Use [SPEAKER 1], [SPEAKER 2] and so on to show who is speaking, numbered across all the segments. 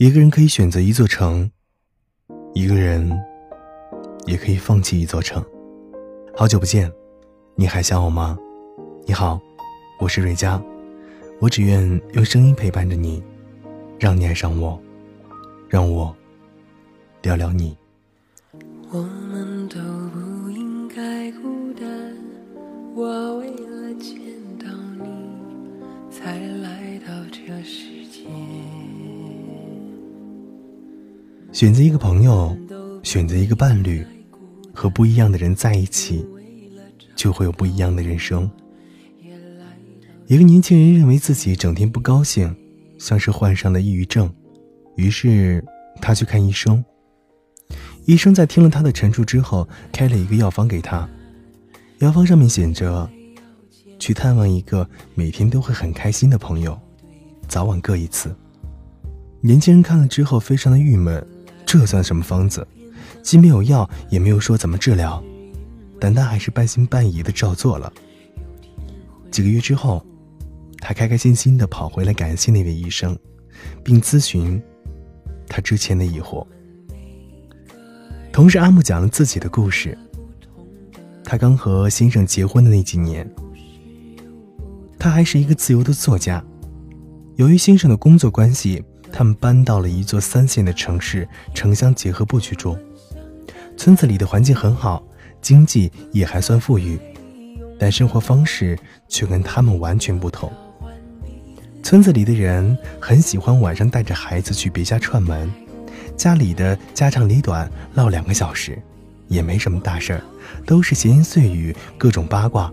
[SPEAKER 1] 一个人可以选择一座城，一个人也可以放弃一座城。好久不见，你还想我吗？你好，我是瑞佳，我只愿用声音陪伴着你，让你爱上我，让我聊聊你。我们都不应该孤单，我为了见到你才来到这世界。选择一个朋友，选择一个伴侣，和不一样的人在一起，就会有不一样的人生。一个年轻人认为自己整天不高兴，像是患上了抑郁症，于是他去看医生。医生在听了他的陈述之后，开了一个药方给他。药方上面写着：“去探望一个每天都会很开心的朋友，早晚各一次。”年轻人看了之后非常的郁闷，这算什么方子？既没有药，也没有说怎么治疗，但他还是半信半疑的照做了。几个月之后，他开开心心的跑回来感谢那位医生，并咨询他之前的疑惑。同时，阿木讲了自己的故事。他刚和先生结婚的那几年，他还是一个自由的作家。由于先生的工作关系，他们搬到了一座三线的城市城乡结合部去住。村子里的环境很好，经济也还算富裕，但生活方式却跟他们完全不同。村子里的人很喜欢晚上带着孩子去别家串门。家里的家长里短唠两个小时，也没什么大事儿，都是闲言碎语，各种八卦。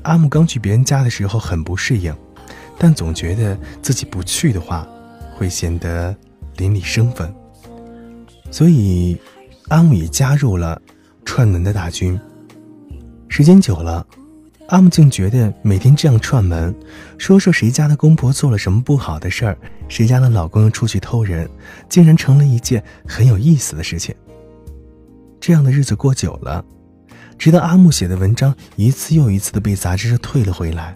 [SPEAKER 1] 阿木刚去别人家的时候很不适应，但总觉得自己不去的话，会显得邻里生分，所以阿木也加入了串门的大军。时间久了。阿木竟觉得每天这样串门，说说谁家的公婆做了什么不好的事儿，谁家的老公又出去偷人，竟然成了一件很有意思的事情。这样的日子过久了，直到阿木写的文章一次又一次的被杂志社退了回来，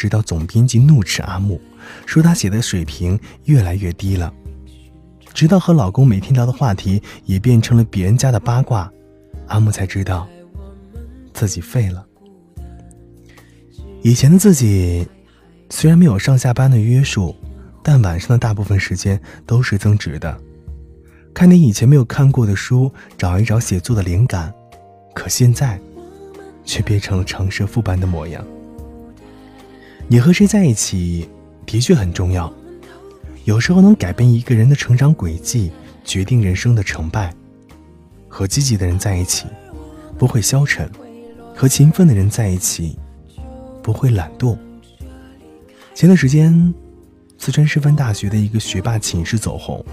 [SPEAKER 1] 直到总编辑怒斥阿木，说他写的水平越来越低了，直到和老公每天聊的话题也变成了别人家的八卦，阿木才知道自己废了。以前的自己，虽然没有上下班的约束，但晚上的大部分时间都是增值的，看点以前没有看过的书，找一找写作的灵感。可现在，却变成了长舌妇般的模样。你和谁在一起，的确很重要，有时候能改变一个人的成长轨迹，决定人生的成败。和积极的人在一起，不会消沉；和勤奋的人在一起。不会懒惰。前段时间，四川师范大学的一个学霸寝室走红，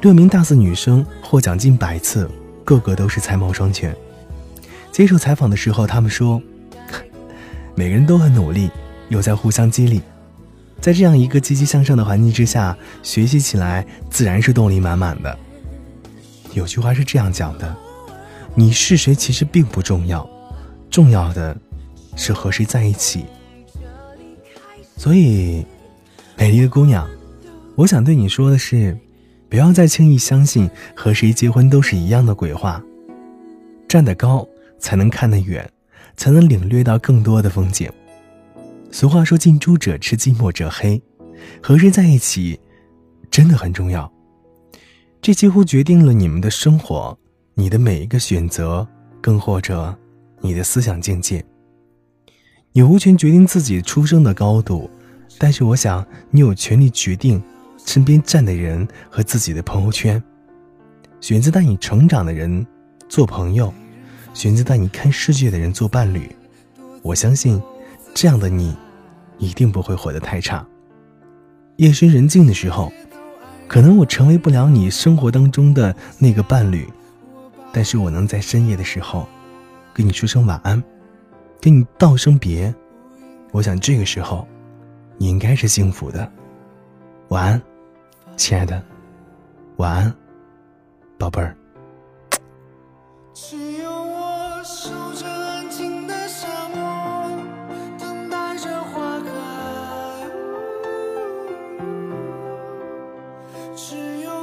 [SPEAKER 1] 六名大四女生获奖近百次，个个都是才貌双全。接受采访的时候，他们说，每个人都很努力，又在互相激励，在这样一个积极向上的环境之下，学习起来自然是动力满满的。有句话是这样讲的：你是谁其实并不重要，重要的。是和谁在一起？所以，美丽的姑娘，我想对你说的是，不要再轻易相信和谁结婚都是一样的鬼话。站得高才能看得远，才能领略到更多的风景。俗话说：“近朱者赤，近墨者黑。”和谁在一起，真的很重要。这几乎决定了你们的生活，你的每一个选择，更或者你的思想境界。你无权决定自己出生的高度，但是我想你有权利决定身边站的人和自己的朋友圈。选择带你成长的人做朋友，选择带你看世界的人做伴侣。我相信，这样的你一定不会活得太差。夜深人静的时候，可能我成为不了你生活当中的那个伴侣，但是我能在深夜的时候跟你说声晚安。跟你道声别，我想这个时候，你应该是幸福的。晚安，亲爱的，晚安，宝贝儿。you.